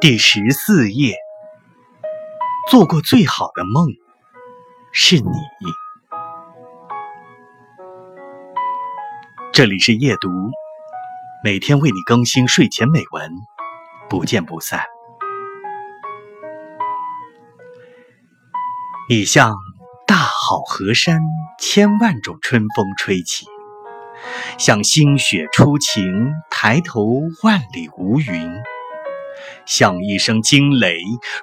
第十四页，做过最好的梦是你。这里是夜读，每天为你更新睡前美文，不见不散。你像大好河山，千万种春风吹起；像新雪初晴，抬头万里无云。像一声惊雷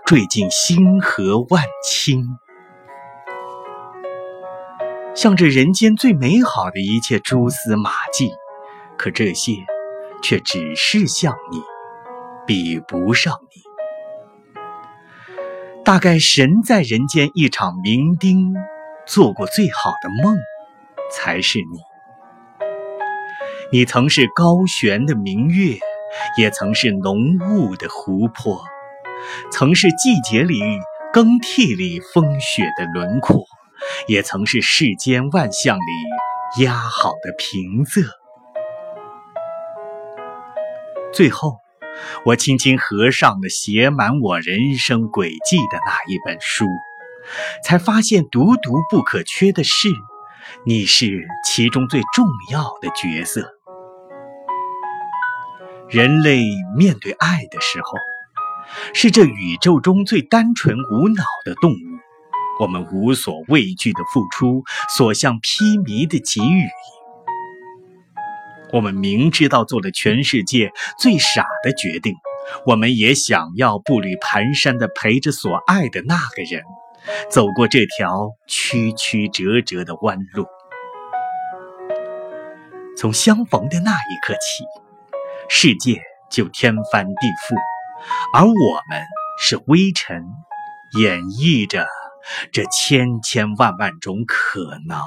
坠进星河万顷，像这人间最美好的一切蛛丝马迹，可这些却只是像你，比不上你。大概神在人间一场酩酊，做过最好的梦，才是你。你曾是高悬的明月。也曾是浓雾的湖泊，曾是季节里更替里风雪的轮廓，也曾是世间万象里压好的平仄。最后，我轻轻合上了写满我人生轨迹的那一本书，才发现独独不可缺的是，你是其中最重要的角色。人类面对爱的时候，是这宇宙中最单纯无脑的动物。我们无所畏惧的付出，所向披靡的给予。我们明知道做了全世界最傻的决定，我们也想要步履蹒跚的陪着所爱的那个人，走过这条曲曲折折的弯路。从相逢的那一刻起。世界就天翻地覆，而我们是微尘，演绎着这千千万万种可能。